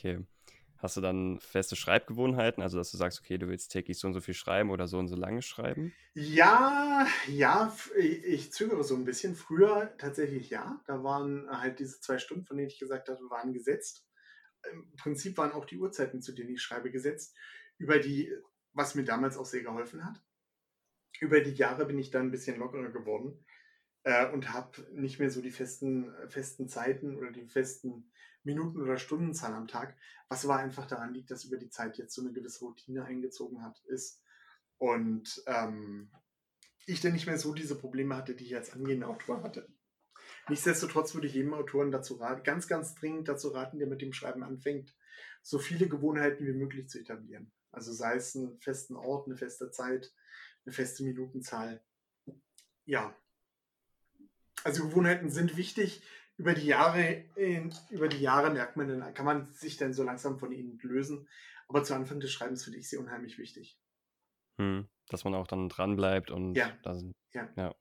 Okay. Hast du dann feste Schreibgewohnheiten, also dass du sagst, okay, du willst täglich so und so viel schreiben oder so und so lange schreiben? Ja, ja, ich, zögere so ein bisschen. Früher tatsächlich ja. Da waren halt diese zwei Stunden, von denen ich gesagt habe, waren gesetzt. Im Prinzip waren auch die Uhrzeiten, zu denen ich schreibe, gesetzt. Über die, was mir damals auch sehr geholfen hat. Über die Jahre bin ich dann ein bisschen lockerer geworden äh, und habe nicht mehr so die festen, festen Zeiten oder die festen Minuten- oder Stundenzahl am Tag, was aber einfach daran liegt, dass über die Zeit jetzt so eine gewisse Routine eingezogen hat, ist. Und ähm, ich dann nicht mehr so diese Probleme hatte, die ich als angehender Autor hatte. Nichtsdestotrotz würde ich jedem Autoren dazu raten, ganz, ganz dringend dazu raten, der mit dem Schreiben anfängt, so viele Gewohnheiten wie möglich zu etablieren. Also sei es einen festen Ort, eine feste Zeit, eine feste Minutenzahl. Ja. Also Gewohnheiten sind wichtig, über die Jahre, über die Jahre merkt man, dann kann man sich dann so langsam von ihnen lösen. Aber zu Anfang des Schreibens finde ich sie unheimlich wichtig. Hm, dass man auch dann dran bleibt und ja. Das, ja. ja.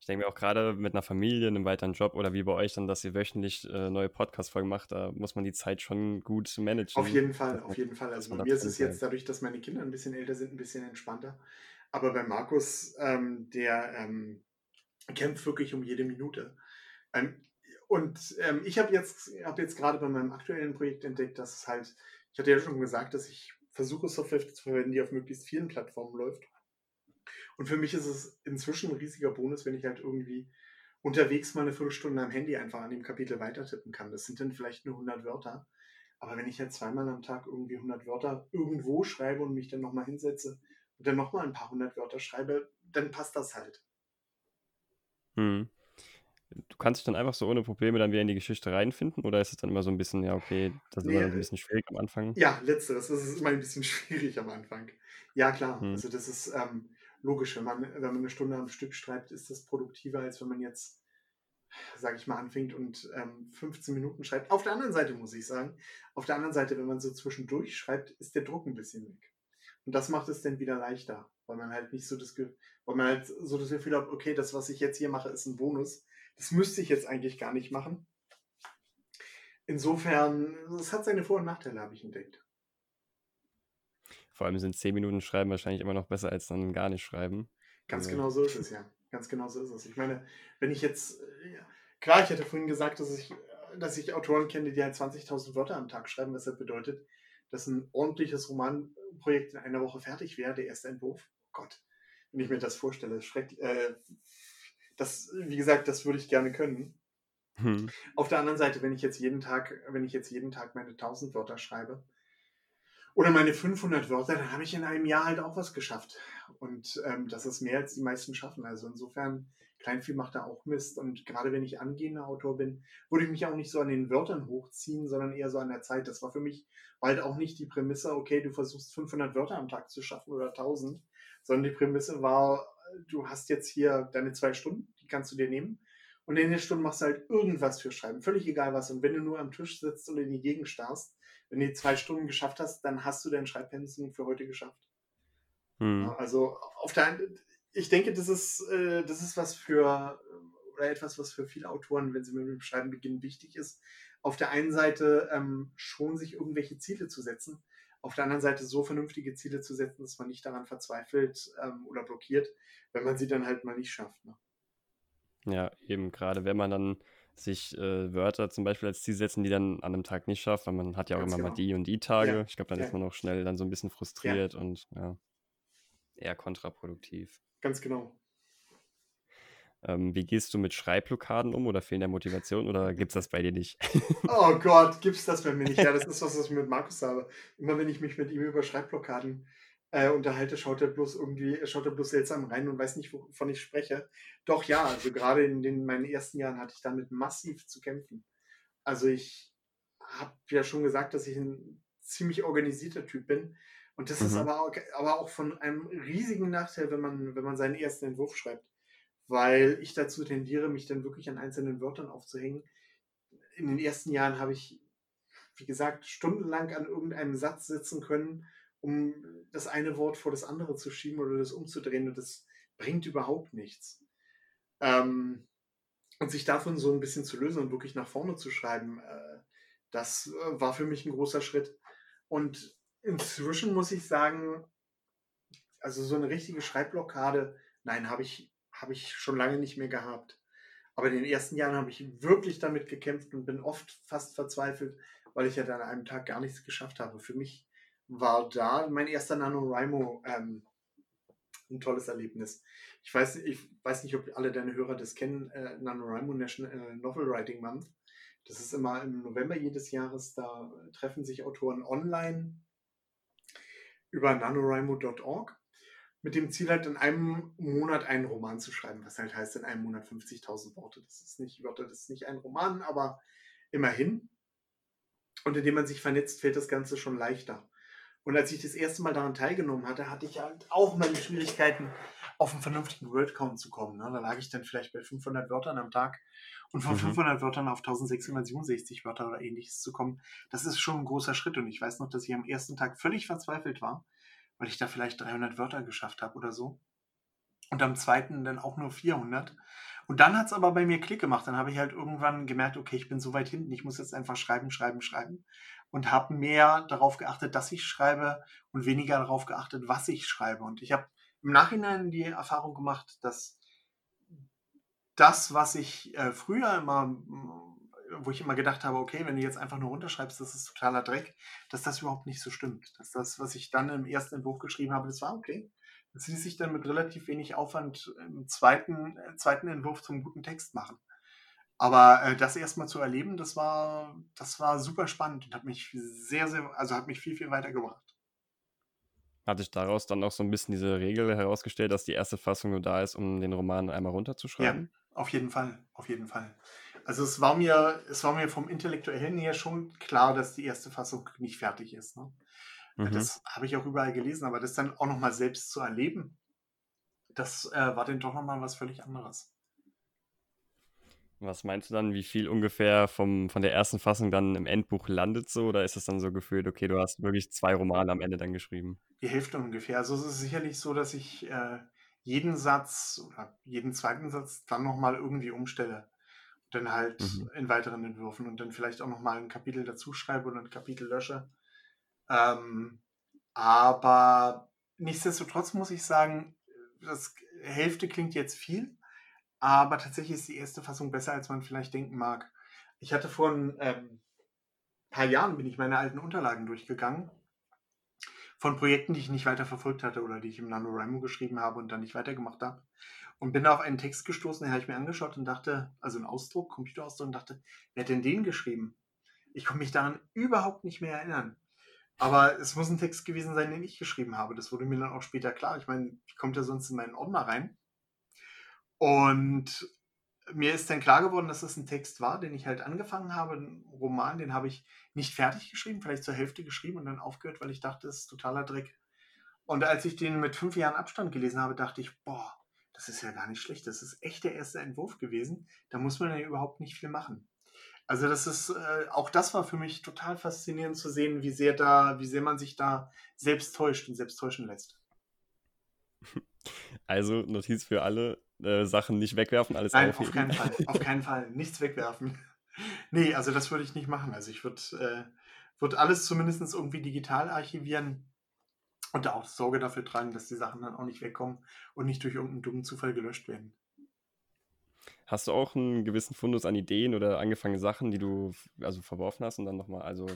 Ich denke mir auch gerade mit einer Familie, einem weiteren Job oder wie bei euch dann, dass ihr wöchentlich äh, neue Podcast-Folgen macht, da muss man die Zeit schon gut managen. Auf jeden Fall, auf jeden Fall. Also bei mir ist es jetzt dadurch, dass meine Kinder ein bisschen älter sind, ein bisschen entspannter. Aber bei Markus, ähm, der ähm, kämpft wirklich um jede Minute. Ähm, und ähm, ich habe jetzt, hab jetzt gerade bei meinem aktuellen Projekt entdeckt, dass es halt, ich hatte ja schon gesagt, dass ich versuche, Software zu verwenden, die auf möglichst vielen Plattformen läuft. Und für mich ist es inzwischen ein riesiger Bonus, wenn ich halt irgendwie unterwegs mal eine Viertelstunde am Handy einfach an dem Kapitel weitertippen kann. Das sind dann vielleicht nur 100 Wörter. Aber wenn ich halt zweimal am Tag irgendwie 100 Wörter irgendwo schreibe und mich dann nochmal hinsetze und dann nochmal ein paar hundert Wörter schreibe, dann passt das halt. Hm du kannst dich dann einfach so ohne Probleme dann wieder in die Geschichte reinfinden oder ist es dann immer so ein bisschen, ja, okay, das ist nee, immer ein bisschen schwierig am Anfang? Ja, letzteres, das ist immer ein bisschen schwierig am Anfang. Ja, klar, hm. also das ist ähm, logisch, wenn man, wenn man eine Stunde am Stück schreibt, ist das produktiver, als wenn man jetzt, sage ich mal, anfängt und ähm, 15 Minuten schreibt. Auf der anderen Seite muss ich sagen, auf der anderen Seite, wenn man so zwischendurch schreibt, ist der Druck ein bisschen weg. Und das macht es dann wieder leichter, weil man halt nicht so das, weil man halt so das Gefühl hat, okay, das, was ich jetzt hier mache, ist ein Bonus das müsste ich jetzt eigentlich gar nicht machen. Insofern, es hat seine Vor- und Nachteile, habe ich entdeckt. Vor allem sind 10 Minuten Schreiben wahrscheinlich immer noch besser als dann gar nicht schreiben. Ganz also. genau so ist es, ja. Ganz genau so ist es. Ich meine, wenn ich jetzt, ja, klar, ich hatte vorhin gesagt, dass ich, dass ich Autoren kenne, die halt 20.000 Wörter am Tag schreiben, was das bedeutet, dass ein ordentliches Romanprojekt in einer Woche fertig wäre, der erste Entwurf. Oh Gott, wenn ich mir das vorstelle, schrecklich, äh, das, wie gesagt, das würde ich gerne können. Hm. Auf der anderen Seite, wenn ich jetzt jeden Tag, wenn ich jetzt jeden Tag meine 1000 Wörter schreibe oder meine 500 Wörter, dann habe ich in einem Jahr halt auch was geschafft. Und ähm, das ist mehr als die meisten schaffen. Also insofern, Kleinvieh macht da auch Mist. Und gerade wenn ich angehender Autor bin, würde ich mich auch nicht so an den Wörtern hochziehen, sondern eher so an der Zeit. Das war für mich halt auch nicht die Prämisse, okay, du versuchst 500 Wörter am Tag zu schaffen oder 1000, sondern die Prämisse war, du hast jetzt hier deine zwei Stunden, die kannst du dir nehmen. Und in den Stunden machst du halt irgendwas für Schreiben, völlig egal was. Und wenn du nur am Tisch sitzt und in die Gegend starrst, wenn du die zwei Stunden geschafft hast, dann hast du dein Schreibpensum für heute geschafft. Hm. Also auf der einen, ich denke, das ist, äh, das ist was für, oder etwas, was für viele Autoren, wenn sie mit dem Schreiben beginnen, wichtig ist. Auf der einen Seite ähm, schon sich irgendwelche Ziele zu setzen, auf der anderen Seite so vernünftige Ziele zu setzen, dass man nicht daran verzweifelt ähm, oder blockiert, wenn man sie dann halt mal nicht schafft. Ne? Ja, eben gerade wenn man dann sich äh, Wörter zum Beispiel als Ziel setzen, die dann an einem Tag nicht schafft, weil man hat ja auch Ganz immer genau. mal die und die Tage. Ja. Ich glaube, dann ja. ist man auch schnell dann so ein bisschen frustriert ja. und ja, eher kontraproduktiv. Ganz genau. Ähm, wie gehst du mit Schreibblockaden um oder fehlender Motivation oder gibt es das bei dir nicht? oh Gott, gibt es das bei mir nicht? Ja, das ist was, was ich mit Markus habe. Immer wenn ich mich mit ihm über Schreibblockaden äh, unterhalte, schaut er bloß irgendwie, schaut er bloß seltsam rein und weiß nicht, wovon ich spreche. Doch ja, also gerade in den, meinen ersten Jahren hatte ich damit massiv zu kämpfen. Also ich habe ja schon gesagt, dass ich ein ziemlich organisierter Typ bin. Und das mhm. ist aber auch, aber auch von einem riesigen Nachteil, wenn man, wenn man seinen ersten Entwurf schreibt weil ich dazu tendiere, mich dann wirklich an einzelnen Wörtern aufzuhängen. In den ersten Jahren habe ich, wie gesagt, stundenlang an irgendeinem Satz sitzen können, um das eine Wort vor das andere zu schieben oder das umzudrehen und das bringt überhaupt nichts. Ähm, und sich davon so ein bisschen zu lösen und wirklich nach vorne zu schreiben, äh, Das äh, war für mich ein großer Schritt. Und inzwischen muss ich sagen, also so eine richtige Schreibblockade, nein, habe ich, hab ich schon lange nicht mehr gehabt. Aber in den ersten Jahren habe ich wirklich damit gekämpft und bin oft fast verzweifelt, weil ich ja dann an einem Tag gar nichts geschafft habe. Für mich war da mein erster NaNoWriMo ähm, ein tolles Erlebnis. Ich weiß, ich weiß nicht, ob alle deine Hörer das kennen, äh, NaNoWriMo National äh, Novel Writing Month. Das ist immer im November jedes Jahres, da treffen sich Autoren online über NaNoWriMo.org mit dem Ziel halt in einem Monat einen Roman zu schreiben, was halt heißt in einem Monat 50.000 Worte. Das ist nicht Wörter, das ist nicht ein Roman, aber immerhin. Und indem man sich vernetzt, fällt das Ganze schon leichter. Und als ich das erste Mal daran teilgenommen hatte, hatte ich halt auch meine Schwierigkeiten, auf einen vernünftigen Wordcount zu kommen. Ne? Da lag ich dann vielleicht bei 500 Wörtern am Tag. Und von mhm. 500 Wörtern auf 1667 Wörter oder ähnliches zu kommen, das ist schon ein großer Schritt. Und ich weiß noch, dass ich am ersten Tag völlig verzweifelt war, weil ich da vielleicht 300 Wörter geschafft habe oder so. Und am zweiten dann auch nur 400. Und dann hat es aber bei mir Klick gemacht. Dann habe ich halt irgendwann gemerkt, okay, ich bin so weit hinten, ich muss jetzt einfach schreiben, schreiben, schreiben. Und habe mehr darauf geachtet, dass ich schreibe und weniger darauf geachtet, was ich schreibe. Und ich habe im Nachhinein die Erfahrung gemacht, dass das, was ich äh, früher immer wo ich immer gedacht habe, okay, wenn du jetzt einfach nur runterschreibst, das ist totaler Dreck, dass das überhaupt nicht so stimmt. Dass das, was ich dann im ersten Entwurf geschrieben habe, das war okay. Das ließ sich dann mit relativ wenig Aufwand im zweiten, äh, zweiten Entwurf zum guten Text machen. Aber äh, das erstmal zu erleben, das war, das war super spannend und hat mich sehr, sehr, also hat mich viel, viel weitergebracht. Hat sich daraus dann auch so ein bisschen diese Regel herausgestellt, dass die erste Fassung nur da ist, um den Roman einmal runterzuschreiben? Ja, auf jeden Fall, auf jeden Fall. Also es war mir, es war mir vom Intellektuellen her schon klar, dass die erste Fassung nicht fertig ist. Ne? Mhm. Das habe ich auch überall gelesen, aber das dann auch nochmal selbst zu erleben, das äh, war dann doch nochmal was völlig anderes. Was meinst du dann, wie viel ungefähr vom, von der ersten Fassung dann im Endbuch landet so? Oder ist es dann so gefühlt, okay, du hast wirklich zwei Romane am Ende dann geschrieben? Die Hälfte ungefähr. Also es ist sicherlich so, dass ich äh, jeden Satz oder jeden zweiten Satz dann nochmal irgendwie umstelle dann halt mhm. in weiteren Entwürfen und dann vielleicht auch nochmal ein Kapitel dazu schreibe oder ein Kapitel lösche. Ähm, aber nichtsdestotrotz muss ich sagen, das Hälfte klingt jetzt viel, aber tatsächlich ist die erste Fassung besser, als man vielleicht denken mag. Ich hatte vor ein ähm, paar Jahren, bin ich meine alten Unterlagen durchgegangen von Projekten, die ich nicht weiter verfolgt hatte oder die ich im NaNoWriMo geschrieben habe und dann nicht weitergemacht habe. Und bin da auf einen Text gestoßen, den habe ich mir angeschaut und dachte, also einen Ausdruck, Computerausdruck und dachte, wer hat denn den geschrieben? Ich konnte mich daran überhaupt nicht mehr erinnern. Aber es muss ein Text gewesen sein, den ich geschrieben habe. Das wurde mir dann auch später klar. Ich meine, ich komme ja sonst in meinen Ordner rein. Und mir ist dann klar geworden, dass es ein Text war, den ich halt angefangen habe, ein Roman, den habe ich nicht fertig geschrieben, vielleicht zur Hälfte geschrieben und dann aufgehört, weil ich dachte, es ist totaler Dreck. Und als ich den mit fünf Jahren Abstand gelesen habe, dachte ich, boah, das ist ja gar nicht schlecht. Das ist echt der erste Entwurf gewesen. Da muss man ja überhaupt nicht viel machen. Also das ist, äh, auch das war für mich total faszinierend zu sehen, wie sehr da, wie sehr man sich da selbst täuscht und selbst täuschen lässt. Also Notiz für alle, äh, Sachen nicht wegwerfen, alles Nein, aufheben. auf keinen Fall, auf keinen Fall, nichts wegwerfen. nee, also das würde ich nicht machen. Also ich würde äh, würd alles zumindest irgendwie digital archivieren und da auch Sorge dafür tragen, dass die Sachen dann auch nicht wegkommen und nicht durch irgendeinen dummen Zufall gelöscht werden. Hast du auch einen gewissen Fundus an Ideen oder angefangene Sachen, die du also verworfen hast und dann nochmal also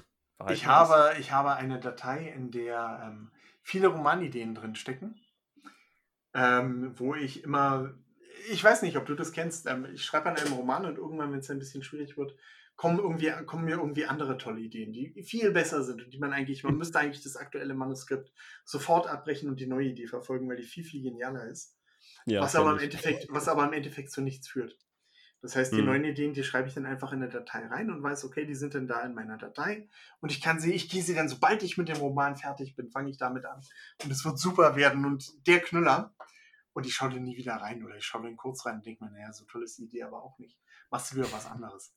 ich habe, ich habe eine Datei, in der ähm, viele Romanideen drinstecken, ähm, wo ich immer, ich weiß nicht, ob du das kennst, ähm, ich schreibe an einem Roman und irgendwann, wenn es ein bisschen schwierig wird, kommen, irgendwie, kommen mir irgendwie andere tolle Ideen, die viel besser sind und die man eigentlich, man müsste eigentlich das aktuelle Manuskript sofort abbrechen und die neue Idee verfolgen, weil die viel, viel genialer ist. Ja, was, aber im Endeffekt, was aber im Endeffekt zu nichts führt. Das heißt, die hm. neuen Ideen, die schreibe ich dann einfach in eine Datei rein und weiß, okay, die sind dann da in meiner Datei. Und ich kann sie, ich gehe sie dann, sobald ich mit dem Roman fertig bin, fange ich damit an. Und es wird super werden. Und der Knüller, und ich schaue dann nie wieder rein oder ich schaue dann kurz rein und denke mir, naja, so toll ist die Idee aber auch nicht. Machst du wieder was anderes.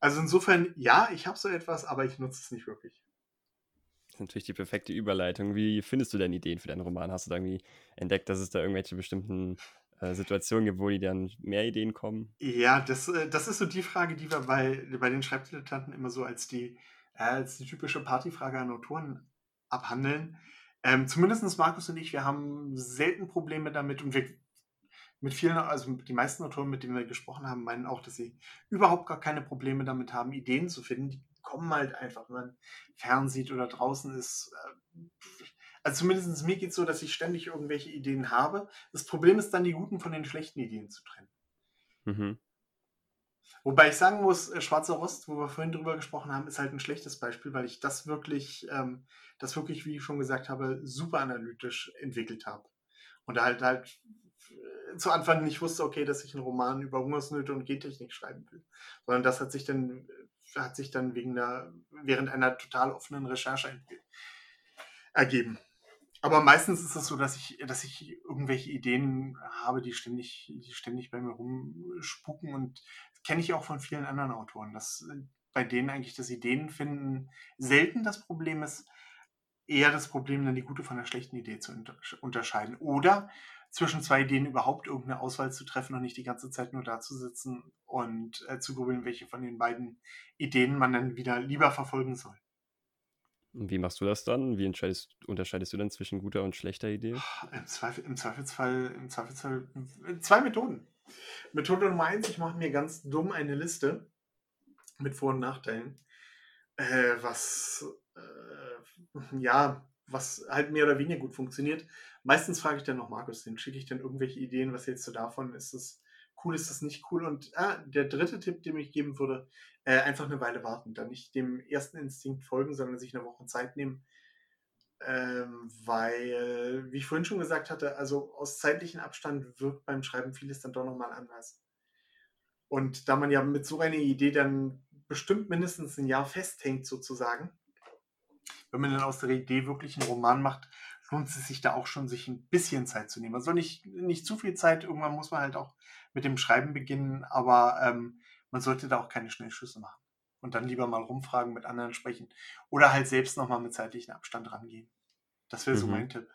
Also insofern, ja, ich habe so etwas, aber ich nutze es nicht wirklich. Das ist natürlich die perfekte Überleitung. Wie findest du denn Ideen für deinen Roman? Hast du da irgendwie entdeckt, dass es da irgendwelche bestimmten äh, Situationen gibt, wo die dann mehr Ideen kommen? Ja, das, äh, das ist so die Frage, die wir bei, bei den Schreibdilettanten immer so als die äh, als die typische Partyfrage an Autoren abhandeln. Ähm, Zumindest Markus und ich, wir haben selten Probleme damit und wir mit vielen, also die meisten Autoren, mit denen wir gesprochen haben, meinen auch, dass sie überhaupt gar keine Probleme damit haben, Ideen zu finden. Die kommen halt einfach, wenn man fernsieht oder draußen ist. Äh, also zumindest mir geht es so, dass ich ständig irgendwelche Ideen habe. Das Problem ist dann, die guten von den schlechten Ideen zu trennen. Mhm. Wobei ich sagen muss, äh, Schwarzer Rost, wo wir vorhin drüber gesprochen haben, ist halt ein schlechtes Beispiel, weil ich das wirklich, ähm, das wirklich, wie ich schon gesagt habe, super analytisch entwickelt habe. Und da halt halt zu Anfang nicht wusste, okay, dass ich einen Roman über Hungersnöte und Gentechnik schreiben will. Sondern das hat sich dann, hat sich dann wegen der, während einer total offenen Recherche ergeben. Aber meistens ist es so, dass ich, dass ich irgendwelche Ideen habe, die ständig, die ständig bei mir rumspucken und das kenne ich auch von vielen anderen Autoren, dass äh, bei denen eigentlich das Ideenfinden selten das Problem ist, eher das Problem, dann die gute von der schlechten Idee zu unterscheiden. Oder zwischen zwei Ideen überhaupt irgendeine Auswahl zu treffen und nicht die ganze Zeit nur da zu sitzen und äh, zu grübeln, welche von den beiden Ideen man dann wieder lieber verfolgen soll. Und wie machst du das dann? Wie entscheidest, unterscheidest du dann zwischen guter und schlechter Idee? Im, Zweifel, im, Zweifelsfall, Im Zweifelsfall zwei Methoden. Methode Nummer eins, ich mache mir ganz dumm eine Liste mit Vor- und Nachteilen, äh, was äh, ja, was halt mehr oder weniger gut funktioniert. Meistens frage ich dann noch Markus, den schicke ich dann irgendwelche Ideen, was jetzt so davon ist es cool, ist das nicht cool. Und ah, der dritte Tipp, den ich geben würde, äh, einfach eine Weile warten. Dann nicht dem ersten Instinkt folgen, sondern sich eine Woche Zeit nehmen. Ähm, weil, wie ich vorhin schon gesagt hatte, also aus zeitlichem Abstand wirkt beim Schreiben vieles dann doch nochmal anders. Und da man ja mit so einer Idee dann bestimmt mindestens ein Jahr festhängt, sozusagen, wenn man dann aus der Idee wirklich einen Roman macht, lohnt es sich da auch schon, sich ein bisschen Zeit zu nehmen. Also nicht, nicht zu viel Zeit, irgendwann muss man halt auch mit dem Schreiben beginnen, aber ähm, man sollte da auch keine Schnellschüsse machen. Und dann lieber mal rumfragen, mit anderen sprechen. Oder halt selbst nochmal mit zeitlichem Abstand rangehen. Das wäre mhm. so mein Tipp.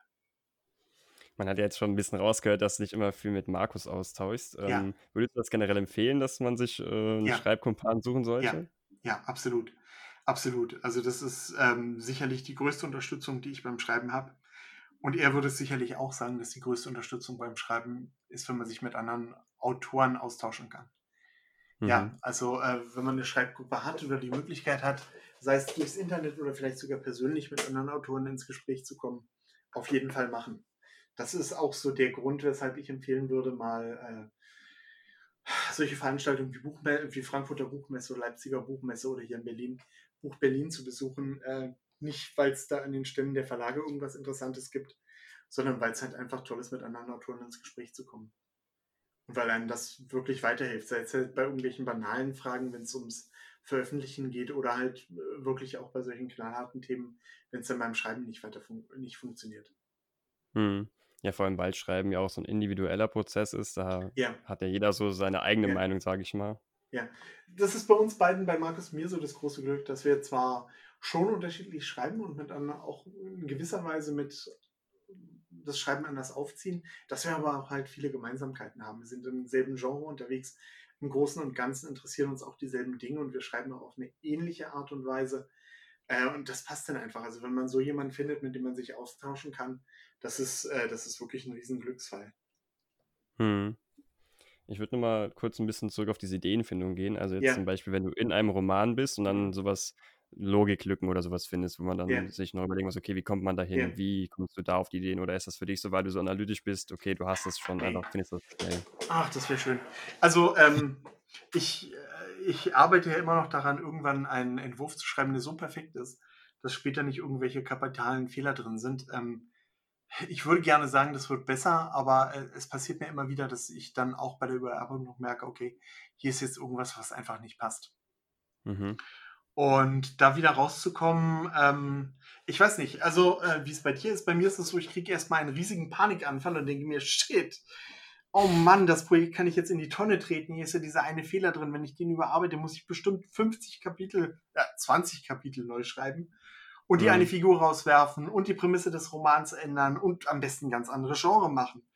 Man hat ja jetzt schon ein bisschen rausgehört, dass du dich immer viel mit Markus austauschst. Ja. Ähm, würdest du das generell empfehlen, dass man sich äh, einen ja. Schreibkumpan suchen sollte? Ja. ja, absolut. Absolut. Also das ist ähm, sicherlich die größte Unterstützung, die ich beim Schreiben habe. Und er würde sicherlich auch sagen, dass die größte Unterstützung beim Schreiben ist, wenn man sich mit anderen Autoren austauschen kann. Mhm. Ja, also äh, wenn man eine Schreibgruppe hat oder die Möglichkeit hat, sei es durchs Internet oder vielleicht sogar persönlich mit anderen Autoren ins Gespräch zu kommen, auf jeden Fall machen. Das ist auch so der Grund, weshalb ich empfehlen würde, mal äh, solche Veranstaltungen wie, Buchme wie Frankfurter Buchmesse oder Leipziger Buchmesse oder hier in Berlin, Buch Berlin zu besuchen. Äh, nicht, weil es da an den Ständen der Verlage irgendwas Interessantes gibt, sondern weil es halt einfach toll ist, mit anderen Autoren ins Gespräch zu kommen. Und weil einem das wirklich weiterhilft, sei es halt bei irgendwelchen banalen Fragen, wenn es ums Veröffentlichen geht oder halt äh, wirklich auch bei solchen knallharten Themen, wenn es dann beim Schreiben nicht weiter fun nicht funktioniert. Hm. Ja, vor allem, weil Schreiben ja auch so ein individueller Prozess ist. Da ja. hat ja jeder so seine eigene ja. Meinung, sage ich mal. Ja, das ist bei uns beiden, bei Markus mir so das große Glück, dass wir zwar schon unterschiedlich schreiben und miteinander auch in gewisser Weise mit das Schreiben anders aufziehen, dass wir aber auch halt viele Gemeinsamkeiten haben. Wir sind im selben Genre unterwegs. Im Großen und Ganzen interessieren uns auch dieselben Dinge und wir schreiben auch auf eine ähnliche Art und Weise. Äh, und das passt dann einfach. Also wenn man so jemanden findet, mit dem man sich austauschen kann, das ist, äh, das ist wirklich ein Riesenglücksfall. Hm. Ich würde nochmal kurz ein bisschen zurück auf diese Ideenfindung gehen. Also jetzt ja. zum Beispiel, wenn du in einem Roman bist und dann mhm. sowas Logiklücken oder sowas findest, wo man dann ja. sich noch überlegen muss, okay, wie kommt man dahin? Ja. Wie kommst du da auf die Ideen? Oder ist das für dich so, weil du so analytisch bist, okay, du hast das schon, einfach findest das schnell. Ach, das wäre schön. Also, ähm, ich, äh, ich arbeite ja immer noch daran, irgendwann einen Entwurf zu schreiben, der so perfekt ist, dass später nicht irgendwelche kapitalen Fehler drin sind. Ähm, ich würde gerne sagen, das wird besser, aber äh, es passiert mir immer wieder, dass ich dann auch bei der Überarbeitung noch merke, okay, hier ist jetzt irgendwas, was einfach nicht passt. Mhm. Und da wieder rauszukommen, ähm, ich weiß nicht, also äh, wie es bei dir ist, bei mir ist es so, ich kriege erstmal einen riesigen Panikanfall und denke mir, shit, oh Mann, das Projekt kann ich jetzt in die Tonne treten, hier ist ja dieser eine Fehler drin, wenn ich den überarbeite, muss ich bestimmt 50 Kapitel, äh, 20 Kapitel neu schreiben und die mhm. eine Figur rauswerfen und die Prämisse des Romans ändern und am besten ganz andere Genre machen.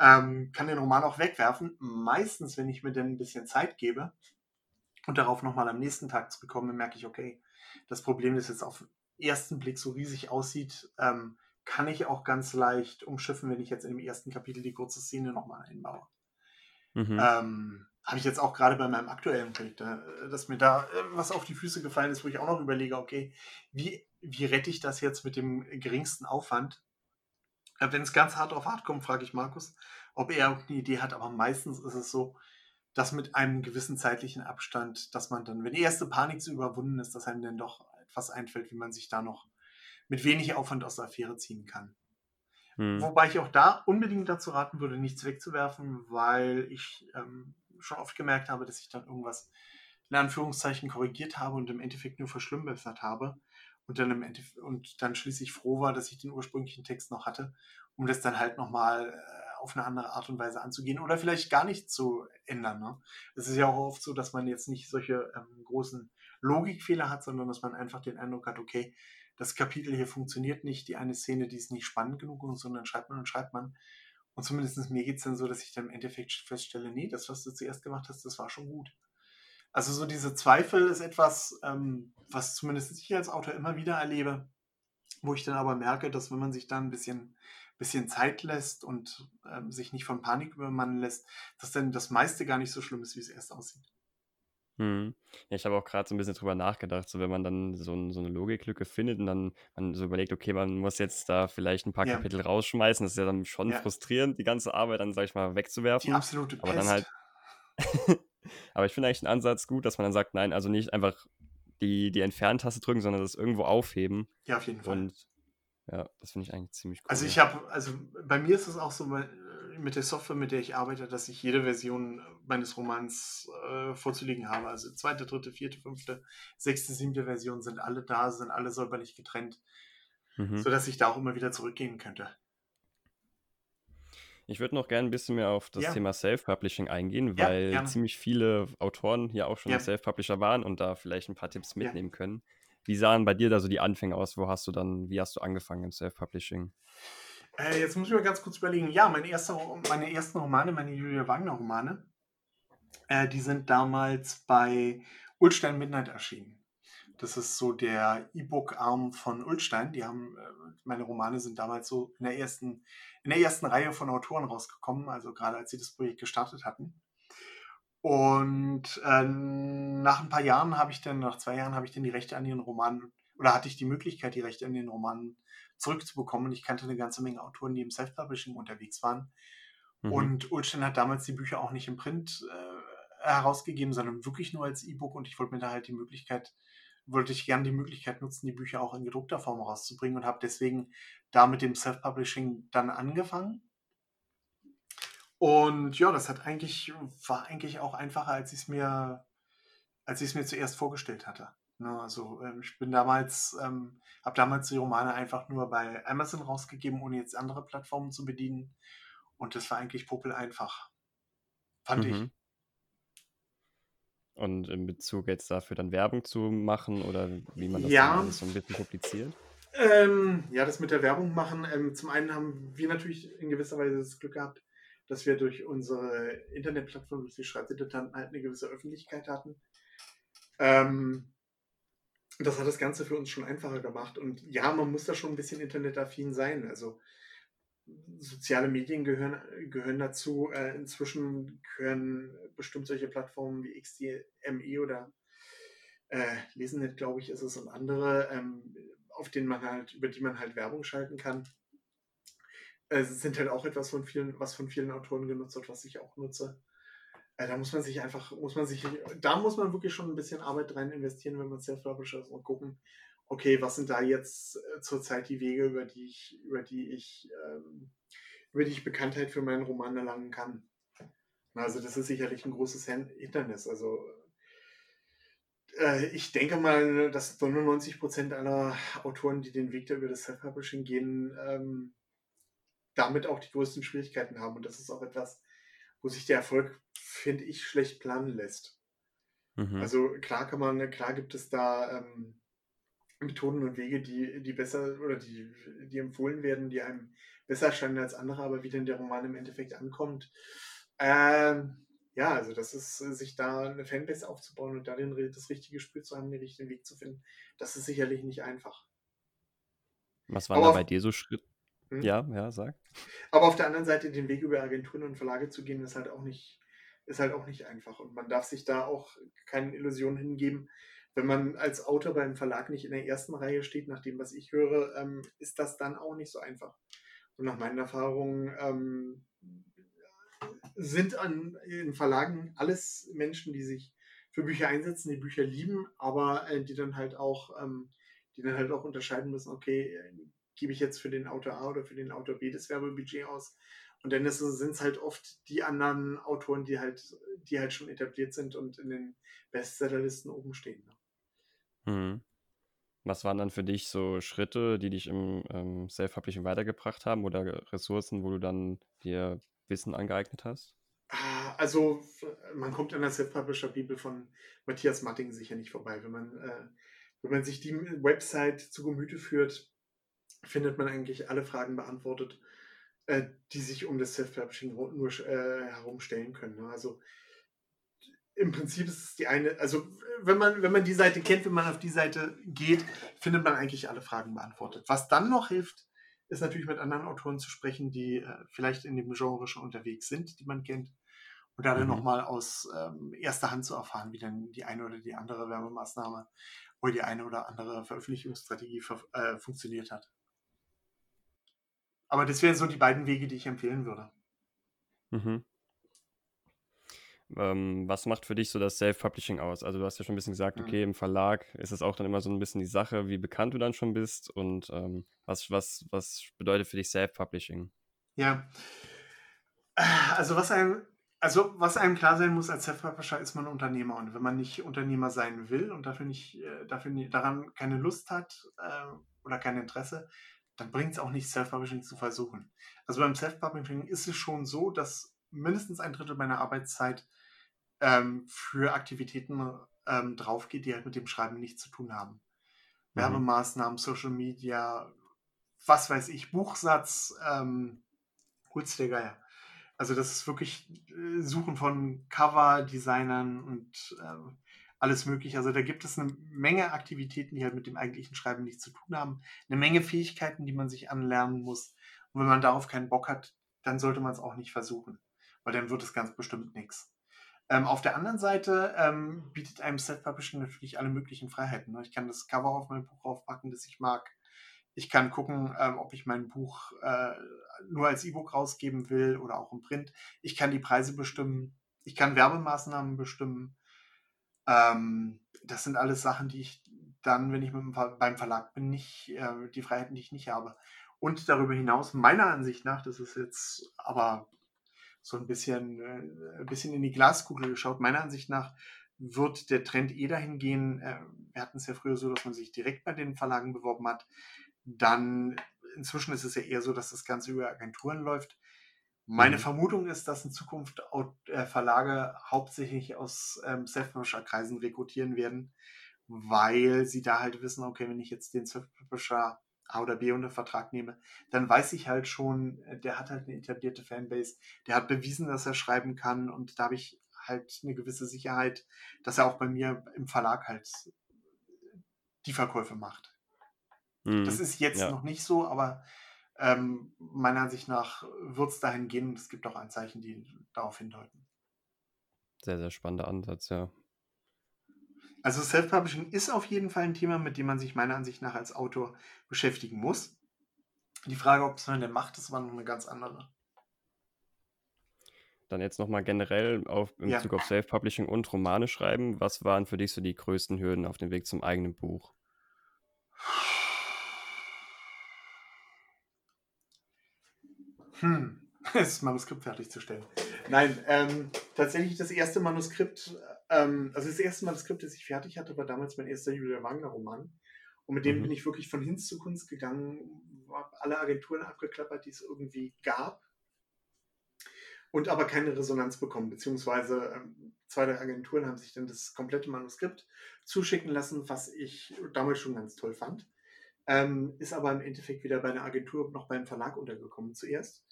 Ähm, kann den Roman auch wegwerfen. Meistens, wenn ich mir dann ein bisschen Zeit gebe, und darauf nochmal am nächsten Tag zurückkomme, merke ich, okay, das Problem, das jetzt auf den ersten Blick so riesig aussieht, ähm, kann ich auch ganz leicht umschiffen, wenn ich jetzt im ersten Kapitel die kurze Szene nochmal einbaue. Mhm. Ähm, Habe ich jetzt auch gerade bei meinem aktuellen Projekt, äh, dass mir da äh, was auf die Füße gefallen ist, wo ich auch noch überlege, okay, wie, wie rette ich das jetzt mit dem geringsten Aufwand? Äh, wenn es ganz hart auf hart kommt, frage ich Markus, ob er eine Idee hat, aber meistens ist es so, dass mit einem gewissen zeitlichen Abstand, dass man dann, wenn die erste Panik so überwunden ist, dass einem dann doch etwas einfällt, wie man sich da noch mit wenig Aufwand aus der Affäre ziehen kann. Hm. Wobei ich auch da unbedingt dazu raten würde, nichts wegzuwerfen, weil ich ähm, schon oft gemerkt habe, dass ich dann irgendwas in Anführungszeichen korrigiert habe und im Endeffekt nur verschlimmbessert habe und dann, im und dann schließlich froh war, dass ich den ursprünglichen Text noch hatte, um das dann halt nochmal äh, auf eine andere Art und Weise anzugehen oder vielleicht gar nicht zu ändern. Ne? Es ist ja auch oft so, dass man jetzt nicht solche ähm, großen Logikfehler hat, sondern dass man einfach den Eindruck hat, okay, das Kapitel hier funktioniert nicht, die eine Szene, die ist nicht spannend genug, sondern schreibt man und schreibt man. Und zumindest mir geht es dann so, dass ich dann im Endeffekt feststelle, nee, das, was du zuerst gemacht hast, das war schon gut. Also so diese Zweifel ist etwas, ähm, was zumindest ich als Autor immer wieder erlebe, wo ich dann aber merke, dass wenn man sich dann ein bisschen, bisschen Zeit lässt und ähm, sich nicht von Panik übermannen lässt, dass dann das meiste gar nicht so schlimm ist, wie es erst aussieht. Mhm. Ja, ich habe auch gerade so ein bisschen drüber nachgedacht, so wenn man dann so 'n so 'ne Logiklücke findet und dann man so überlegt, okay, man muss jetzt da vielleicht ein paar Ja. Kapitel rausschmeißen. Das ist ja dann schon Ja. frustrierend, die ganze Arbeit dann, sage ich mal, Die wegzuwerfen. absolute Aber dann halt aber ich finde eigentlich 'n Ansatz gut, dass man dann sagt: „Nein, also nicht einfach die die Entfernen-Taste drücken, sondern das irgendwo aufheben.“ Ja, auf jeden Fall. Und ja, das finde ich eigentlich ziemlich Also ich habe also bei mir ist es auch so, mit der Software, mit der ich arbeite, dass ich jede Version meines Romans äh, vorzulegen habe. Also zweite, dritte, vierte, fünfte, sechste, siebte Version sind alle da, sind alle säuberlich getrennt, mhm. sodass ich da auch immer wieder zurückgehen könnte. Ich würde noch gerne ein bisschen mehr auf das ja. Thema Self-Publishing eingehen, weil ja, ziemlich viele Autoren hier auch schon ja. Self-Publisher waren und da vielleicht ein paar Tipps mitnehmen können. Wie sahen bei dir da so die Anfänge aus? Wo hast du dann, wie hast du angefangen im Self-Publishing? Äh, jetzt muss ich mal ganz kurz überlegen. Ja, mein erster, meine ersten Romane, meine Julia Wagner-Romane, äh, die sind damals bei Ulstein Midnight erschienen. Das ist so der E-Book-Arm von Ulstein. Die haben, äh, meine Romane sind damals so in der ersten, in der ersten Reihe von Autoren rausgekommen, also gerade als sie das Projekt gestartet hatten. Und äh, nach ein paar Jahren habe ich dann, nach zwei Jahren habe ich dann die Rechte an den Romanen, oder hatte ich die Möglichkeit, die Rechte an den Romanen zurückzubekommen. Und ich kannte eine ganze Menge Autoren, die im Self-Publishing unterwegs waren. Mhm. Und Ulstein hat damals die Bücher auch nicht im Print äh, herausgegeben, sondern wirklich nur als E-Book. Und ich wollte mir da halt die Möglichkeit, wollte ich gerne die Möglichkeit nutzen, die Bücher auch in gedruckter Form rauszubringen und habe deswegen da mit dem Self-Publishing dann angefangen. Und ja, das hat eigentlich, war eigentlich auch einfacher, als ich es mir, als ich es mir zuerst vorgestellt hatte. Ne, also ähm, ich bin damals, ähm, habe damals die Romane einfach nur bei Amazon rausgegeben, ohne jetzt andere Plattformen zu bedienen. Und das war eigentlich popel einfach. Fand mhm. ich. Und in Bezug jetzt dafür dann Werbung zu machen oder wie man das ja. so ein bisschen publiziert? Ähm, ja, das mit der Werbung machen. Ähm, zum einen haben wir natürlich in gewisser Weise das Glück gehabt, dass wir durch unsere Internetplattform, durch die Schreibdilettanten halt eine gewisse Öffentlichkeit hatten. Ähm, das hat das Ganze für uns schon einfacher gemacht. Und ja, man muss da schon ein bisschen internetaffin sein. Also soziale Medien gehören, gehören dazu. Äh, inzwischen gehören bestimmt solche Plattformen wie XDME oder äh, Lesenet, glaube ich, ist es und andere, ähm, auf denen man halt, über die man halt Werbung schalten kann. Äh, es sind halt auch etwas von vielen, was von vielen Autoren genutzt wird, was ich auch nutze. Da muss man sich einfach, muss man sich, da muss man wirklich schon ein bisschen Arbeit rein investieren, wenn man Self-Publisher ist und gucken, okay, was sind da jetzt äh, zurzeit die Wege, über die ich, über die ich, ähm, über die ich Bekanntheit für meinen Roman erlangen kann. Also das ist sicherlich ein großes Hindernis. Also äh, ich denke mal, dass 99% aller Autoren, die den Weg da über das Self-Publishing gehen, ähm, damit auch die größten Schwierigkeiten haben. Und das ist auch etwas, wo sich der Erfolg, finde ich, schlecht planen lässt. Mhm. Also klar kann man, klar gibt es da ähm, Methoden und Wege, die, die besser oder die, die empfohlen werden, die einem besser erscheinen als andere, aber wie denn der Roman im Endeffekt ankommt, ähm, ja, also das ist, sich da eine Fanbase aufzubauen und da den, das richtige Spiel zu haben, den richtigen Weg zu finden, das ist sicherlich nicht einfach. Was waren Aber da bei dir so Schritte? Hm? Ja, ja, sag. Aber auf der anderen Seite den Weg über Agenturen und Verlage zu gehen, ist halt auch nicht, ist halt auch nicht einfach. Und man darf sich da auch keine Illusionen hingeben. Wenn man als Autor beim Verlag nicht in der ersten Reihe steht, nach dem, was ich höre, ähm, ist das dann auch nicht so einfach. Und nach meinen Erfahrungen ähm, sind an, in Verlagen alles Menschen, die sich für Bücher einsetzen, die Bücher lieben, aber äh, die dann halt auch, ähm, die dann halt auch unterscheiden müssen, okay, gebe ich jetzt für den Autor A oder für den Autor B das Werbebudget aus. Und dann sind es halt oft die anderen Autoren, die halt, die halt schon etabliert sind und in den Bestsellerlisten oben stehen. Mhm. Was waren dann für dich so Schritte, die dich im ähm, Self-Publishing weitergebracht haben oder Ressourcen, wo du dann dir Wissen angeeignet hast? Ah, also, man kommt an der Self-Publisher-Bibel von Matthias Matting sicher nicht vorbei. Wenn man, äh, wenn man sich die Website zu Gemüte führt, findet man eigentlich alle Fragen beantwortet, äh, die sich um das Self-Publishing nur äh, herumstellen können. Ne? Also, im Prinzip ist es die eine, also wenn man, wenn man die Seite kennt, wenn man auf die Seite geht, findet man eigentlich alle Fragen beantwortet. Was dann noch hilft, ist natürlich mit anderen Autoren zu sprechen, die äh, vielleicht in dem Genre schon unterwegs sind, die man kennt. Und da dann mhm. nochmal aus ähm, erster Hand zu erfahren, wie dann die eine oder die andere Werbemaßnahme oder die eine oder andere Veröffentlichungsstrategie äh, funktioniert hat. Aber das wären so die beiden Wege, die ich empfehlen würde. Mhm. Ähm, was macht für dich so das Self-Publishing aus? Also du hast ja schon ein bisschen gesagt, okay, mhm. im Verlag ist es auch dann immer so ein bisschen die Sache, wie bekannt du dann schon bist und ähm, was, was, was bedeutet für dich Self-Publishing? Ja, also was einem, also was einem klar sein muss als Self-Publisher, ist man Unternehmer und wenn man nicht Unternehmer sein will und dafür nicht, äh, dafür daran keine Lust hat äh, oder kein Interesse, dann bringt es auch nicht, Self-Publishing zu versuchen. Also beim Self-Publishing ist es schon so, dass mindestens ein Drittel meiner Arbeitszeit ähm, für Aktivitäten ähm, draufgeht, die halt mit dem Schreiben nichts zu tun haben. Mhm. Werbemaßnahmen, Social Media, was weiß ich, Buchsatz, ähm, hol's der Geier. Also das ist wirklich äh, Suchen von Cover-Designern und äh, alles mögliche. Also da gibt es eine Menge Aktivitäten, die halt mit dem eigentlichen Schreiben nichts zu tun haben. Eine Menge Fähigkeiten, die man sich anlernen muss. Und wenn man darauf keinen Bock hat, dann sollte man es auch nicht versuchen weil dann wird es ganz bestimmt nichts. Ähm, auf der anderen Seite ähm, bietet einem Self-Publishing natürlich alle möglichen Freiheiten. Ne? Ich kann das Cover auf mein Buch draufpacken, das ich mag. Ich kann gucken, ähm, ob ich mein Buch äh, nur als E-Book rausgeben will oder auch im Print. Ich kann die Preise bestimmen. Ich kann Werbemaßnahmen bestimmen. Ähm, das sind alles Sachen, die ich dann, wenn ich mit, beim Verlag bin, nicht, äh, die Freiheiten, die ich nicht habe. Und darüber hinaus, meiner Ansicht nach, das ist jetzt aber so ein bisschen, äh, ein bisschen in die Glaskugel geschaut. Meiner Ansicht nach wird der Trend eh dahin gehen. Äh, wir hatten es ja früher so, dass man sich direkt bei den Verlagen beworben hat. Dann, inzwischen ist es ja eher so, dass das Ganze über Agenturen läuft. Meine mhm. Vermutung ist, dass in Zukunft äh, Verlage hauptsächlich aus ähm, Self-Publisher-Kreisen rekrutieren werden, weil sie da halt wissen, okay, wenn ich jetzt den Self-Publisher A oder B unter Vertrag nehme, dann weiß ich halt schon, äh, der hat halt eine etablierte Fanbase, der hat bewiesen, dass er schreiben kann und da habe ich halt eine gewisse Sicherheit, dass er auch bei mir im Verlag halt die Verkäufe macht. Mhm. Das ist jetzt ja. noch nicht so, aber ähm, meiner Ansicht nach wird es dahin gehen und es gibt auch Anzeichen, die darauf hindeuten. Sehr, sehr spannender Ansatz, ja. Also Self-Publishing ist auf jeden Fall ein Thema, mit dem man sich meiner Ansicht nach als Autor beschäftigen muss. Die Frage, ob es man denn macht, ist aber noch eine ganz andere. Dann jetzt nochmal generell auf, in ja. Bezug auf Self-Publishing und Romane schreiben. Was waren für dich so die größten Hürden auf dem Weg zum eigenen Buch? Hm, das Manuskript fertigzustellen. Nein, ähm, tatsächlich das erste Manuskript ähm, also das erste Mal das Skript, das ich fertig hatte, war damals mein erster Julia Wagner-Roman. Und mit dem mhm. bin ich wirklich von Hinz zu Kunst gegangen, habe alle Agenturen abgeklappert, die es irgendwie gab. Und aber keine Resonanz bekommen, beziehungsweise ähm, zwei der Agenturen haben sich dann das komplette Manuskript zuschicken lassen, was ich damals schon ganz toll fand. Ähm, ist aber im Endeffekt weder bei einer Agentur noch beim Verlag untergekommen zuerst.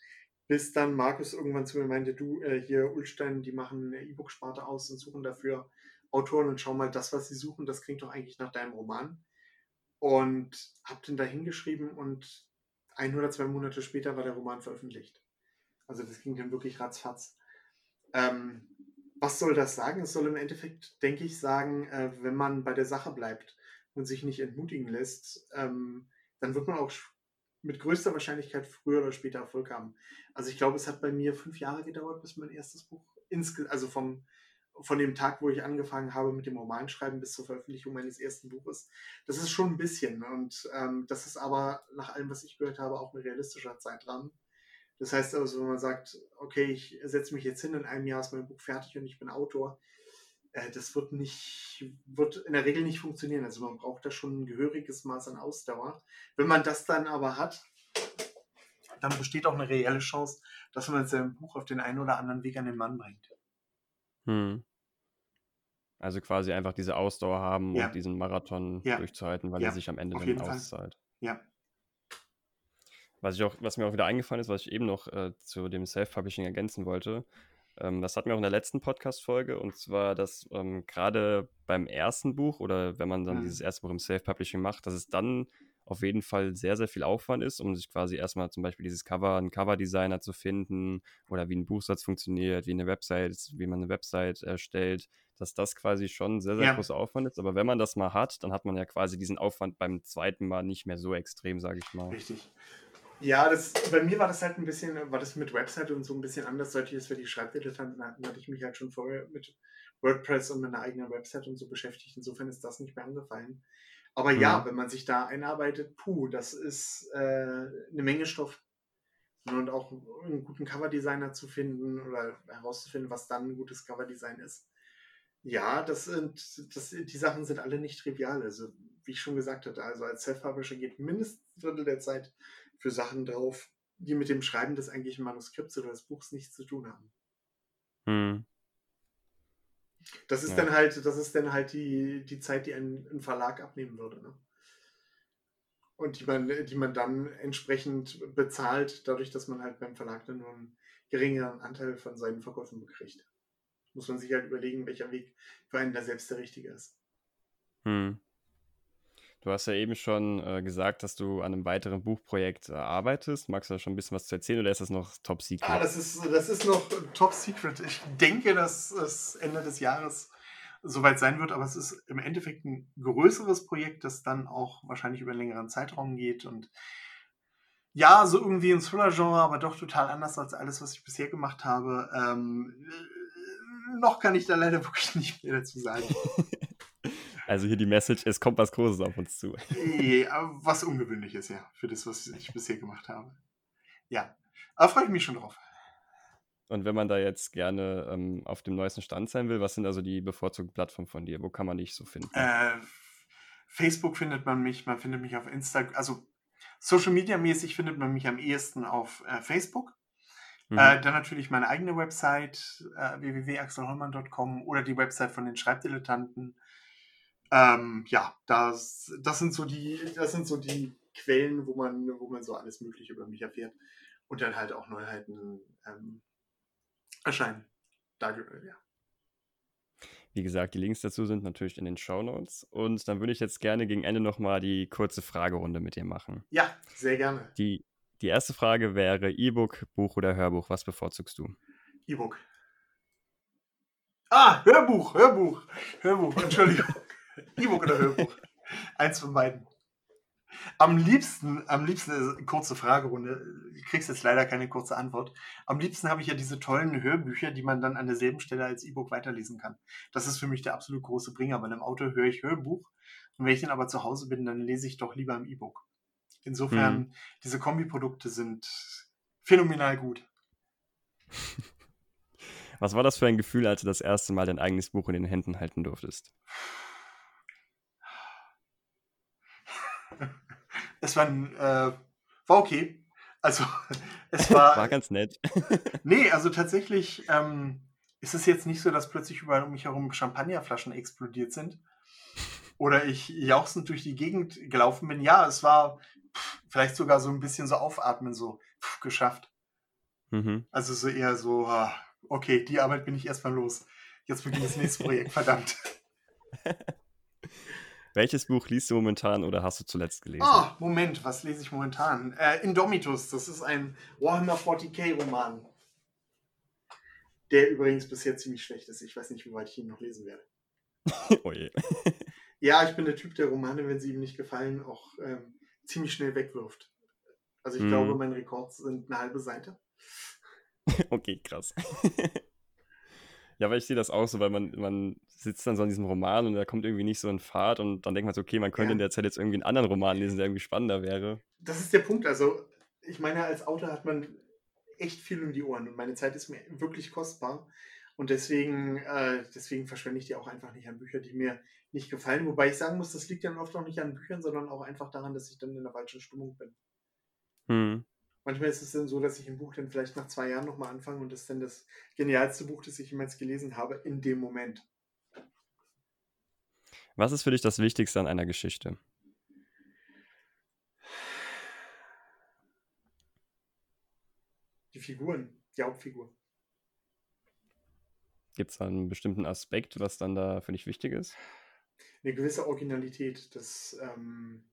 Bis dann Markus irgendwann zu mir meinte, du, äh, hier Ulstein, die machen eine E-Book-Sparte aus und suchen dafür Autoren und schau mal, das, was sie suchen, das klingt doch eigentlich nach deinem Roman. Und hab den da hingeschrieben und ein oder zwei Monate später war der Roman veröffentlicht. Also das ging dann wirklich ratzfatz. Ähm, was soll das sagen? Es soll im Endeffekt, denke ich, sagen, äh, wenn man bei der Sache bleibt und sich nicht entmutigen lässt, ähm, dann wird man auch mit größter Wahrscheinlichkeit früher oder später Erfolg haben. Also ich glaube, es hat bei mir fünf Jahre gedauert, bis mein erstes Buch, also vom, von dem Tag, wo ich angefangen habe mit dem Romanschreiben bis zur Veröffentlichung meines ersten Buches. Das ist schon ein bisschen. Und ähm, das ist aber nach allem, was ich gehört habe, auch ein realistischer Zeitrahmen. Das heißt also, wenn man sagt, okay, ich setze mich jetzt hin, in einem Jahr ist mein Buch fertig und ich bin Autor, äh, das wird nicht, wird in der Regel nicht funktionieren. Also man braucht da schon ein gehöriges Maß an Ausdauer. Wenn man das dann aber hat, dann besteht auch eine reelle Chance, dass man sein Buch auf den einen oder anderen Weg an den Mann bringt. Hm. Also quasi einfach diese Ausdauer haben ja. und diesen Marathon ja. durchzuhalten, weil ja. er sich am Ende auf dann auszahlt. Ja. Was, ich auch, was mir auch wieder eingefallen ist, was ich eben noch äh, zu dem Self-Publishing ergänzen wollte, ähm, das hatten wir auch in der letzten Podcast-Folge, und zwar, dass ähm, gerade beim ersten Buch oder wenn man dann mhm. dieses erste Buch im Self-Publishing macht, dass es dann auf jeden Fall sehr, sehr viel Aufwand ist, um sich quasi erstmal zum Beispiel dieses Cover, einen Cover-Designer zu finden oder wie ein Buchsatz funktioniert, wie eine Website, wie man eine Website erstellt, dass das quasi schon sehr, sehr ja. großer Aufwand ist. Aber wenn man das mal hat, dann hat man ja quasi diesen Aufwand beim zweiten Mal nicht mehr so extrem, sage ich mal. Richtig. Ja, das, bei mir war das halt ein bisschen, war das mit Website und so ein bisschen anders, solche es für die Schreibdilettanten hatten, hatte ich mich halt schon vorher mit WordPress und meiner eigenen Website und so beschäftigt. Insofern ist das nicht mehr angefallen. Aber ja, ja wenn man sich da einarbeitet, puh, das ist äh, eine Menge Stoff. Und auch einen guten Coverdesigner zu finden oder herauszufinden, was dann ein gutes Coverdesign ist. Ja, das sind, das, die Sachen sind alle nicht trivial. Also, wie ich schon gesagt hatte, also als Self-Publisher geht mindestens ein Drittel der Zeit für Sachen drauf, die mit dem Schreiben des eigentlichen Manuskripts oder des Buchs nichts zu tun haben. Hm. Das ist ja. dann halt, das ist dann halt die, die Zeit, die ein, ein Verlag abnehmen würde. Ne? Und die man, die man dann entsprechend bezahlt, dadurch, dass man halt beim Verlag dann nur einen geringeren Anteil von seinen Verkäufen bekriegt. Muss man sich halt überlegen, welcher Weg für einen da selbst der richtige ist. Hm. Du hast ja eben schon äh, gesagt, dass du an einem weiteren Buchprojekt äh, arbeitest. Magst du da schon ein bisschen was zu erzählen oder ist das noch top secret? Ah, das ist, das ist noch top secret. Ich denke, dass es Ende des Jahres soweit sein wird, aber es ist im Endeffekt ein größeres Projekt, das dann auch wahrscheinlich über einen längeren Zeitraum geht und ja, so irgendwie ein Thriller-Genre, aber doch total anders als alles, was ich bisher gemacht habe. Ähm, äh, noch kann ich da leider wirklich nicht mehr dazu sagen. Also hier die Message, es kommt was Großes auf uns zu. Ja, was Ungewöhnliches, ja, für das, was ich bisher gemacht habe. Ja, aber freue ich mich schon drauf. Und wenn man da jetzt gerne ähm, auf dem neuesten Stand sein will, was sind also die bevorzugten Plattformen von dir? Wo kann man dich so finden? Äh, Facebook findet man mich, man findet mich auf Instagram, also Social Media mäßig findet man mich am ehesten auf äh, Facebook. Mhm. Äh, dann natürlich meine eigene Website, äh, www.axelhollmann.com oder die Website von den Schreibdilettanten ähm, ja, das, das, sind so die, das sind so die Quellen, wo man, wo man so alles Mögliche über mich erfährt. Und dann halt auch Neuheiten ähm, erscheinen. Da, ja. Wie gesagt, die Links dazu sind natürlich in den Show Notes. Und dann würde ich jetzt gerne gegen Ende nochmal die kurze Fragerunde mit dir machen. Ja, sehr gerne. Die, die erste Frage wäre: E-Book, Buch oder Hörbuch? Was bevorzugst du? E-Book. Ah, Hörbuch, Hörbuch, Hörbuch, Entschuldigung. E-Book oder Hörbuch? Eins von beiden. Am liebsten, am liebsten, kurze Fragerunde, du kriegst jetzt leider keine kurze Antwort. Am liebsten habe ich ja diese tollen Hörbücher, die man dann an derselben Stelle als E-Book weiterlesen kann. Das ist für mich der absolut große Bringer, weil im Auto höre ich Hörbuch und wenn ich dann aber zu Hause bin, dann lese ich doch lieber im E-Book. Insofern, hm. diese Kombiprodukte sind phänomenal gut. Was war das für ein Gefühl, als du das erste Mal dein eigenes Buch in den Händen halten durftest? Es war, äh, war okay. Also, es war. War ganz nett. nee, also tatsächlich ähm, ist es jetzt nicht so, dass plötzlich überall um mich herum Champagnerflaschen explodiert sind. Oder ich jauchzend durch die Gegend gelaufen bin. Ja, es war pff, vielleicht sogar so ein bisschen so aufatmen, so pff, geschafft. Mhm. Also so eher so, okay, die Arbeit bin ich erstmal los. Jetzt beginnt das nächste Projekt, verdammt. Welches Buch liest du momentan oder hast du zuletzt gelesen? Ah, Moment, was lese ich momentan? Äh, Indomitus, das ist ein Warhammer 40k-Roman. Der übrigens bisher ziemlich schlecht ist. Ich weiß nicht, wie weit ich ihn noch lesen werde. oh je. ja, ich bin der Typ, der Romane, wenn sie ihm nicht gefallen, auch ähm, ziemlich schnell wegwirft. Also ich hm. glaube, mein Rekord sind eine halbe Seite. okay, krass. Ja, weil ich sehe das auch so, weil man, man sitzt dann so an diesem Roman und da kommt irgendwie nicht so ein Fahrt und dann denkt man so, okay, man könnte ja. in der Zeit jetzt irgendwie einen anderen Roman lesen, der irgendwie spannender wäre. Das ist der Punkt. Also, ich meine, als Autor hat man echt viel um die Ohren und meine Zeit ist mir wirklich kostbar. Und deswegen, äh, deswegen verschwende ich die auch einfach nicht an Bücher, die mir nicht gefallen. Wobei ich sagen muss, das liegt dann oft auch nicht an Büchern, sondern auch einfach daran, dass ich dann in der falschen Stimmung bin. Hm. Manchmal ist es dann so, dass ich ein Buch dann vielleicht nach zwei Jahren nochmal anfange und das ist dann das genialste Buch, das ich jemals gelesen habe, in dem Moment. Was ist für dich das Wichtigste an einer Geschichte? Die Figuren, die Hauptfigur. Gibt es da einen bestimmten Aspekt, was dann da für dich wichtig ist? Eine gewisse Originalität das, ähm,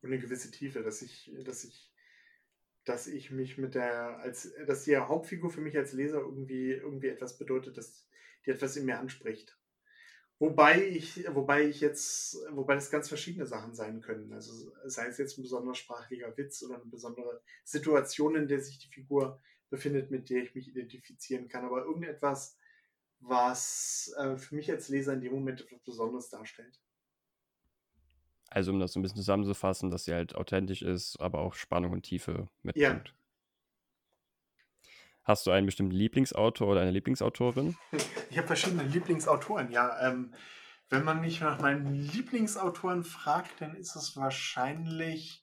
und eine gewisse Tiefe, dass ich, dass ich, dass ich mich mit der, als, dass die Hauptfigur für mich als Leser irgendwie, irgendwie etwas bedeutet, dass die etwas in mir anspricht. Wobei ich, wobei ich jetzt, wobei das ganz verschiedene Sachen sein können. Also sei es jetzt ein besonderer sprachlicher Witz oder eine besondere Situation, in der sich die Figur befindet, mit der ich mich identifizieren kann. Aber irgendetwas, was äh, für mich als Leser in dem Moment etwas Besonderes darstellt. Also um das so ein bisschen zusammenzufassen, dass sie halt authentisch ist, aber auch Spannung und Tiefe mitbringt. Ja. Hast du einen bestimmten Lieblingsautor oder eine Lieblingsautorin? Ich habe verschiedene Lieblingsautoren, ja. Ähm, wenn man mich nach meinen Lieblingsautoren fragt, dann ist es wahrscheinlich.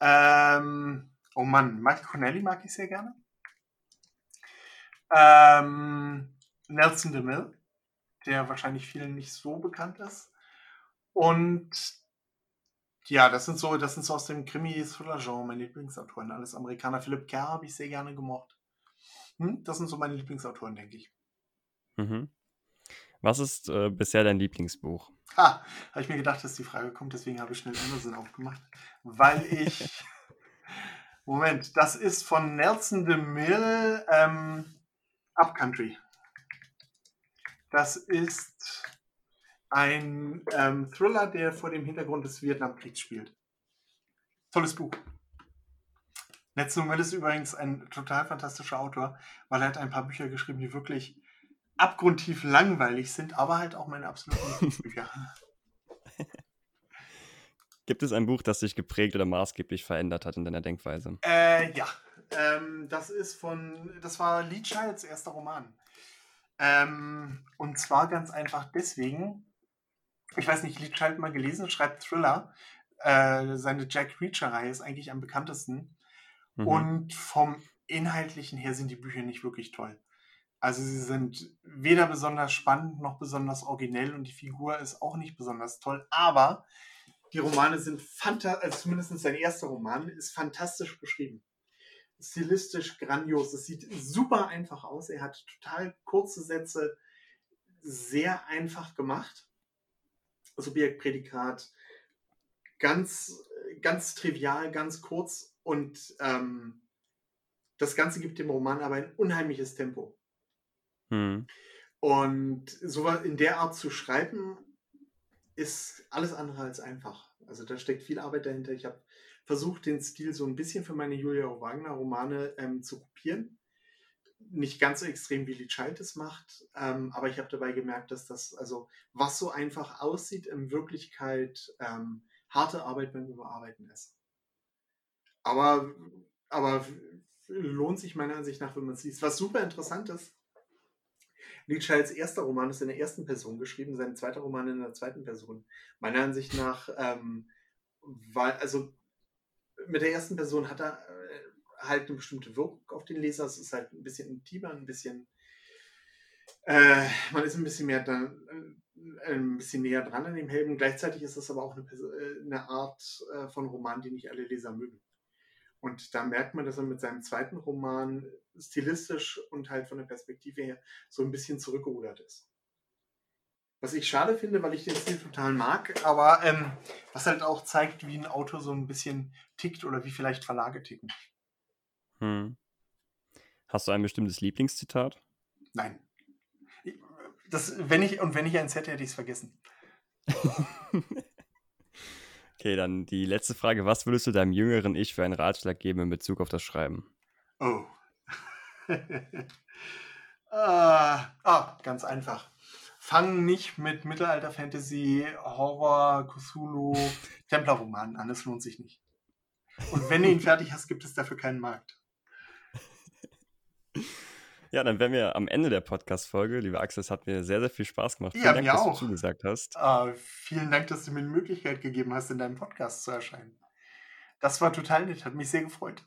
Ähm, oh Mann, Michael Connelly mag ich sehr gerne. Ähm, Nelson DeMille, der wahrscheinlich vielen nicht so bekannt ist. Und ja, das sind so, das sind so aus dem Krimi-Thriller-Genre meine Lieblingsautoren. Alles Amerikaner. Philipp Kerr habe ich sehr gerne gemocht. Hm, das sind so meine Lieblingsautoren, denke ich. Mhm. Was ist äh, bisher dein Lieblingsbuch? Ha, habe ich mir gedacht, dass die Frage kommt, deswegen habe ich schnell Amazon aufgemacht. Weil ich. Moment, das ist von Nelson DeMille ähm, Upcountry. Das ist ein ähm, Thriller, der vor dem Hintergrund des Vietnamkriegs spielt. Tolles Buch. Nelson Will ist übrigens ein total fantastischer Autor, weil er hat ein paar Bücher geschrieben, die wirklich abgrundtief langweilig sind, aber halt auch meine absoluten Lieblingsbücher. Gibt es ein Buch, das dich geprägt oder maßgeblich verändert hat in deiner Denkweise? Äh, ja. Ähm, das ist von, das war Lee Childs erster Roman. Ähm, und zwar ganz einfach deswegen, ich weiß nicht, Lee Child mal gelesen, schreibt Thriller. Äh, seine Jack Reacher-Reihe ist eigentlich am bekanntesten. Mhm. Und vom Inhaltlichen her sind die Bücher nicht wirklich toll. Also sie sind weder besonders spannend noch besonders originell und die Figur ist auch nicht besonders toll. Aber die Romane sind fantastisch, also zumindest sein erster Roman ist fantastisch beschrieben. Stilistisch grandios. Es sieht super einfach aus. Er hat total kurze Sätze, sehr einfach gemacht. Subjekt, Prädikat, ganz, ganz trivial, ganz kurz und ähm, das Ganze gibt dem Roman aber ein unheimliches Tempo. Hm. Und so in der Art zu schreiben, ist alles andere als einfach. Also da steckt viel Arbeit dahinter. Ich habe versucht, den Stil so ein bisschen für meine Julia Wagner Romane ähm, zu kopieren. Nicht ganz so extrem wie Lee Child es macht, ähm, aber ich habe dabei gemerkt, dass das, also was so einfach aussieht, in Wirklichkeit ähm, harte Arbeit beim Überarbeiten ist. Aber, aber lohnt sich meiner Ansicht nach, wenn man es liest. Was super interessant ist, Lee Childs erster Roman ist in der ersten Person geschrieben, sein zweiter Roman in der zweiten Person. Meiner Ansicht nach, ähm, weil, also mit der ersten Person hat er halt eine bestimmte Wirkung auf den Leser. Es ist halt ein bisschen intimer, ein bisschen, äh, man ist ein bisschen mehr dann, äh, ein bisschen näher dran an dem Helden. Gleichzeitig ist das aber auch eine, äh, eine Art äh, von Roman, die nicht alle Leser mögen. Und da merkt man, dass er mit seinem zweiten Roman stilistisch und halt von der Perspektive her so ein bisschen zurückgerudert ist. Was ich schade finde, weil ich den Stil total mag, aber ähm, was halt auch zeigt, wie ein Autor so ein bisschen tickt oder wie vielleicht Verlage ticken. Hm. Hast du ein bestimmtes Lieblingszitat? Nein. Das, wenn ich, und wenn ich eins hätte, hätte ich es vergessen. okay, dann die letzte Frage. Was würdest du deinem jüngeren Ich für einen Ratschlag geben in Bezug auf das Schreiben? Oh. ah, ah, ganz einfach. Fang nicht mit Mittelalter-Fantasy, Horror, Cthulhu, Templerromanen an. Es lohnt sich nicht. Und wenn du ihn fertig hast, gibt es dafür keinen Markt. Ja, dann wären wir am Ende der Podcast-Folge. Lieber Axel, es hat mir sehr, sehr viel Spaß gemacht. Ja, Vielen Dank, dass auch. du zugesagt hast. Uh, vielen Dank, dass du mir die Möglichkeit gegeben hast, in deinem Podcast zu erscheinen. Das war total nett, hat mich sehr gefreut.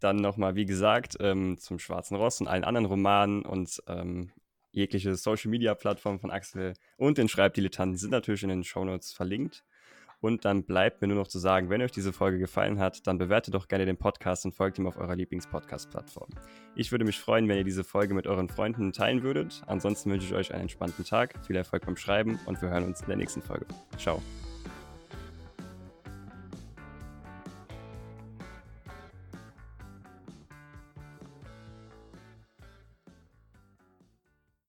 Dann nochmal, wie gesagt, ähm, zum Schwarzen Ross und allen anderen Romanen und ähm, jegliche Social-Media-Plattform von Axel und den Schreibdilettanten sind natürlich in den Shownotes verlinkt. Und dann bleibt mir nur noch zu sagen, wenn euch diese Folge gefallen hat, dann bewertet doch gerne den Podcast und folgt ihm auf eurer Lieblings-Podcast-Plattform. Ich würde mich freuen, wenn ihr diese Folge mit euren Freunden teilen würdet. Ansonsten wünsche ich euch einen entspannten Tag, viel Erfolg beim Schreiben und wir hören uns in der nächsten Folge. Ciao.